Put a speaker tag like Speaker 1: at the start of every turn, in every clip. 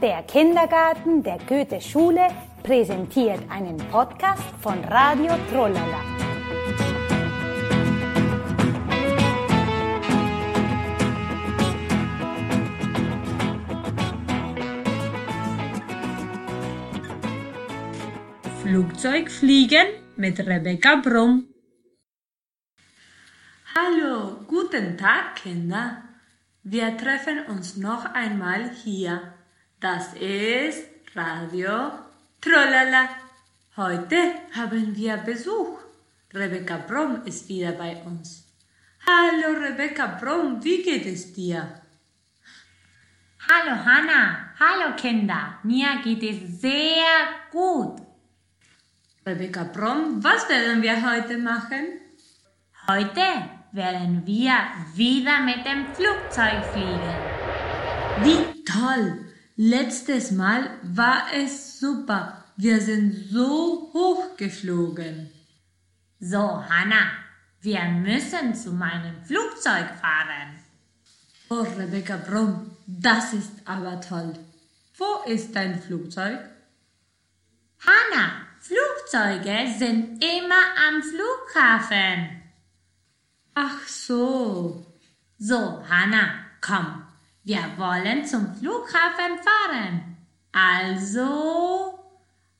Speaker 1: Der Kindergarten der Goethe-Schule präsentiert einen Podcast von Radio Trollala.
Speaker 2: Flugzeugfliegen mit Rebecca Brumm. Hallo, guten Tag, Kinder. Wir treffen uns noch einmal hier. Das ist Radio Trollala. Heute haben wir Besuch. Rebecca Brumm ist wieder bei uns. Hallo, Rebecca Brumm, wie geht es dir?
Speaker 3: Hallo Hanna, hallo Kinder, mir geht es sehr gut.
Speaker 2: Rebecca Brumm, was werden wir heute machen?
Speaker 3: Heute werden wir wieder mit dem Flugzeug fliegen.
Speaker 2: Wie toll! Letztes Mal war es super. Wir sind so hoch geflogen.
Speaker 3: So, Hanna, wir müssen zu meinem Flugzeug fahren.
Speaker 2: Oh, Rebecca Brumm, das ist aber toll. Wo ist dein Flugzeug?
Speaker 3: Hanna, Flugzeuge sind immer am Flughafen.
Speaker 2: Ach so.
Speaker 3: So, Hanna, komm, wir wollen zum Flughafen fahren. Also,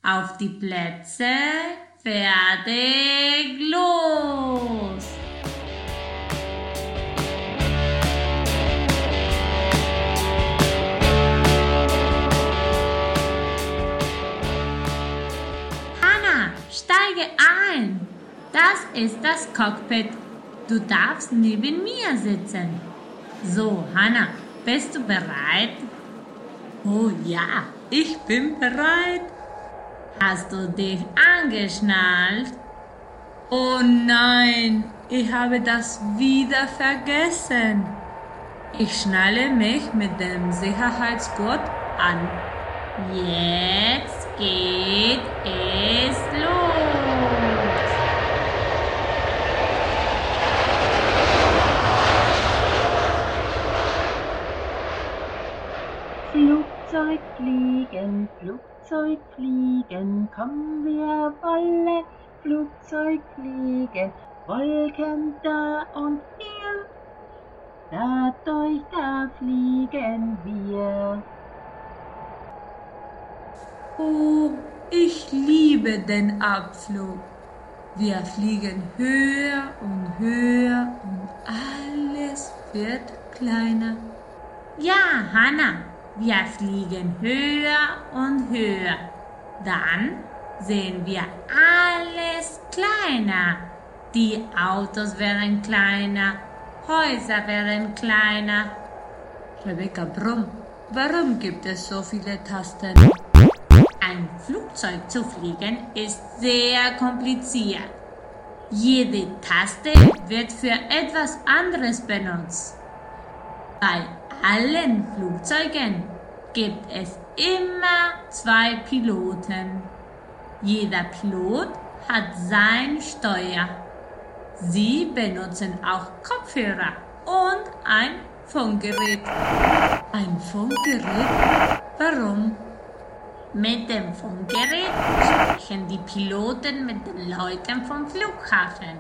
Speaker 3: auf die Plätze, fertig, los! Hanna, steige ein! Das ist das Cockpit. Du darfst neben mir sitzen. So, Hanna, bist du bereit?
Speaker 2: Oh ja, ich bin bereit.
Speaker 3: Hast du dich angeschnallt?
Speaker 2: Oh nein, ich habe das wieder vergessen. Ich schnalle mich mit dem Sicherheitsgurt an.
Speaker 3: Jetzt geht es los.
Speaker 4: Flugzeug fliegen, Flugzeug fliegen, komm wir wollen Flugzeug fliegen, Wolken da und hier, dadurch da fliegen wir.
Speaker 2: Oh, ich liebe den Abflug. Wir fliegen höher und höher und alles wird kleiner.
Speaker 3: Ja, Hanna, wir fliegen höher und höher. Dann sehen wir alles kleiner. Die Autos werden kleiner, Häuser werden kleiner.
Speaker 2: Rebecca Brumm, warum gibt es so viele Tasten?
Speaker 3: Ein Flugzeug zu fliegen ist sehr kompliziert. Jede Taste wird für etwas anderes benutzt. Bei allen Flugzeugen gibt es immer zwei Piloten. Jeder Pilot hat sein Steuer. Sie benutzen auch Kopfhörer und ein Funkgerät.
Speaker 2: Ein Funkgerät? Warum?
Speaker 3: Mit dem Funkgerät sprechen die Piloten mit den Leuten vom Flughafen.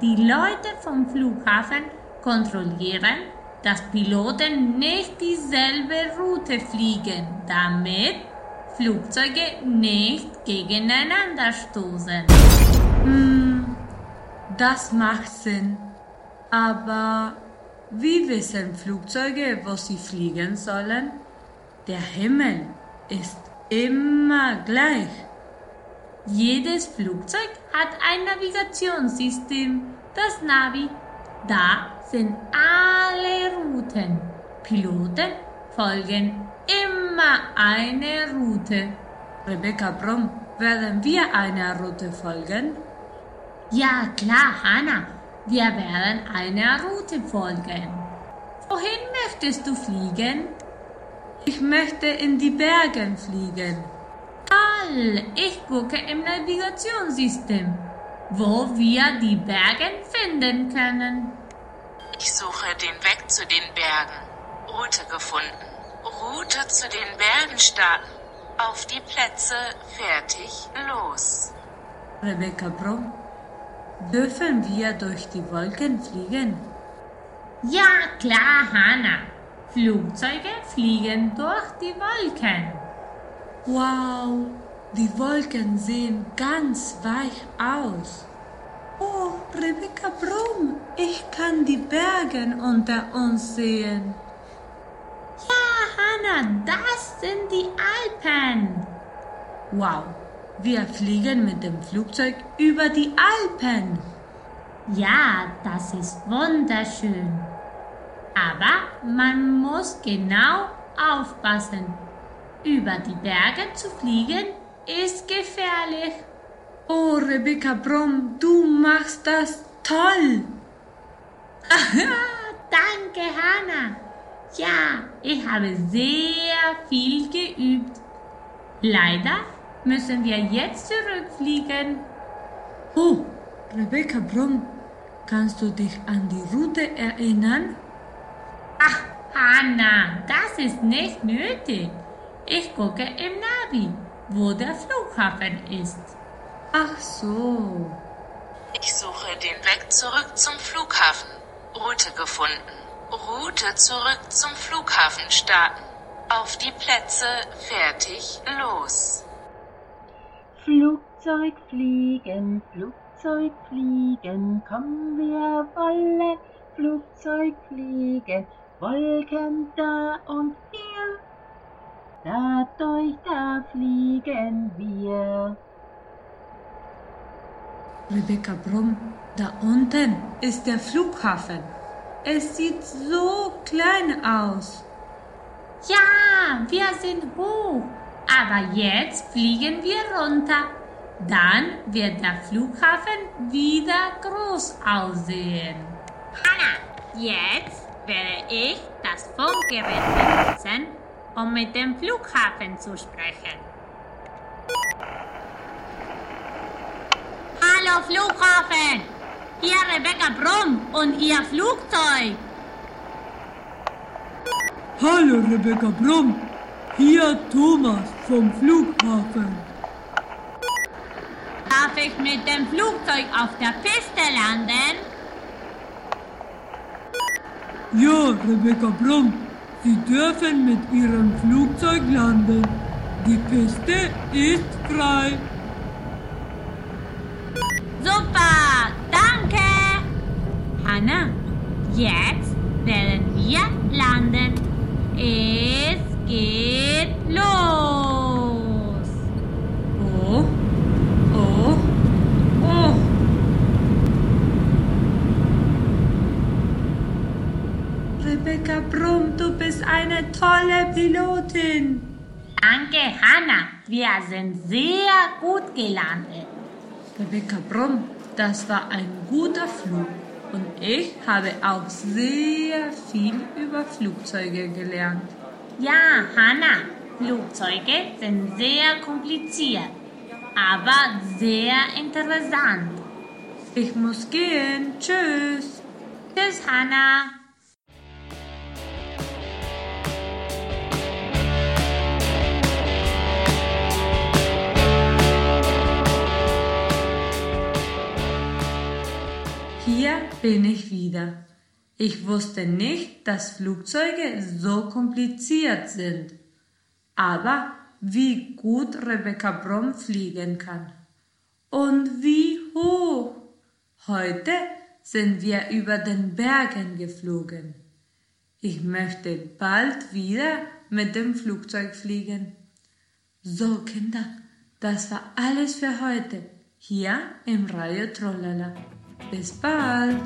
Speaker 3: Die Leute vom Flughafen kontrollieren, dass Piloten nicht dieselbe Route fliegen, damit Flugzeuge nicht gegeneinander stoßen.
Speaker 2: Hm, das macht Sinn. Aber wie wissen Flugzeuge, wo sie fliegen sollen? Der Himmel ist immer gleich.
Speaker 3: Jedes Flugzeug hat ein Navigationssystem, das Navi. Da sind alle Routen. Piloten folgen immer eine Route.
Speaker 2: Rebecca Brumm, werden wir einer Route folgen?
Speaker 3: Ja, klar, Hanna. Wir werden einer Route folgen. Wohin möchtest du fliegen?
Speaker 2: Ich möchte in die Bergen fliegen.
Speaker 3: Toll! Ich gucke im Navigationssystem, wo wir die Berge finden können.
Speaker 5: Ich suche den Weg zu den Bergen. Route gefunden. Route zu den Bergen starten. Auf die Plätze, fertig, los.
Speaker 2: Rebecca Brumm, dürfen wir durch die Wolken fliegen?
Speaker 3: Ja, klar, Hanna. Flugzeuge fliegen durch die Wolken.
Speaker 2: Wow, die Wolken sehen ganz weich aus. Oh, Rebecca Brumm, ich kann die Berge unter uns sehen.
Speaker 3: Ja, Hanna, das sind die Alpen.
Speaker 2: Wow, wir fliegen mit dem Flugzeug über die Alpen.
Speaker 3: Ja, das ist wunderschön. Aber man muss genau aufpassen. Über die Berge zu fliegen ist gefährlich.
Speaker 2: Oh, Rebecca Brumm, du machst das toll.
Speaker 3: Danke, Hanna. Ja, ich habe sehr viel geübt. Leider müssen wir jetzt zurückfliegen.
Speaker 2: Oh, Rebecca Brumm, kannst du dich an die Route erinnern?
Speaker 3: Ach, Hanna, das ist nicht nötig. Ich gucke im Navi, wo der Flughafen ist.
Speaker 2: Ach so.
Speaker 5: Ich suche den Weg zurück zum Flughafen. Route gefunden. Route zurück zum Flughafen starten. Auf die Plätze, fertig, los.
Speaker 4: Flugzeug fliegen, Flugzeug fliegen, komm wir wollen, Flugzeug fliegen, Wolken da und hier, dadurch da fliegen wir.
Speaker 2: Rebecca Brumm, da unten ist der Flughafen. Es sieht so klein aus.
Speaker 3: Ja, wir sind hoch, aber jetzt fliegen wir runter. Dann wird der Flughafen wieder groß aussehen. Hanna, jetzt werde ich das Funkgerät benutzen, um mit dem Flughafen zu sprechen. Hallo Flughafen! Hier Rebecca Brumm und ihr Flugzeug.
Speaker 2: Hallo Rebecca Brumm, hier Thomas vom Flughafen.
Speaker 3: Darf ich mit dem Flugzeug auf der Piste landen?
Speaker 2: Ja, Rebecca Brumm, Sie dürfen mit Ihrem Flugzeug landen. Die Piste ist frei.
Speaker 3: Super, danke. Hanna, jetzt werden wir landen. Es geht los.
Speaker 2: Oh, oh, oh. Rebecca Brumm, du bist eine tolle Pilotin.
Speaker 3: Danke, Hanna. Wir sind sehr gut gelandet.
Speaker 2: Rebecca Brumm, das war ein guter Flug und ich habe auch sehr viel über Flugzeuge gelernt.
Speaker 3: Ja, Hanna, Flugzeuge sind sehr kompliziert, aber sehr interessant.
Speaker 2: Ich muss gehen. Tschüss.
Speaker 3: Tschüss, Hanna.
Speaker 2: Bin ich wieder. Ich wusste nicht, dass Flugzeuge so kompliziert sind. Aber wie gut Rebecca Brumm fliegen kann. Und wie hoch. Heute sind wir über den Bergen geflogen. Ich möchte bald wieder mit dem Flugzeug fliegen. So, Kinder, das war alles für heute hier im Radio Trollala. Bis bald!